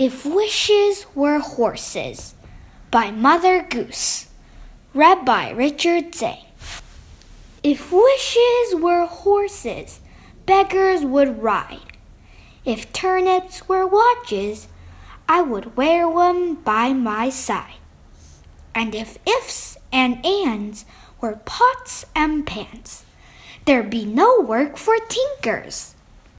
If Wishes Were Horses by Mother Goose. Read by Richard Zay. If wishes were horses, beggars would ride. If turnips were watches, I would wear one by my side. And if ifs and ands were pots and pans, there'd be no work for tinkers.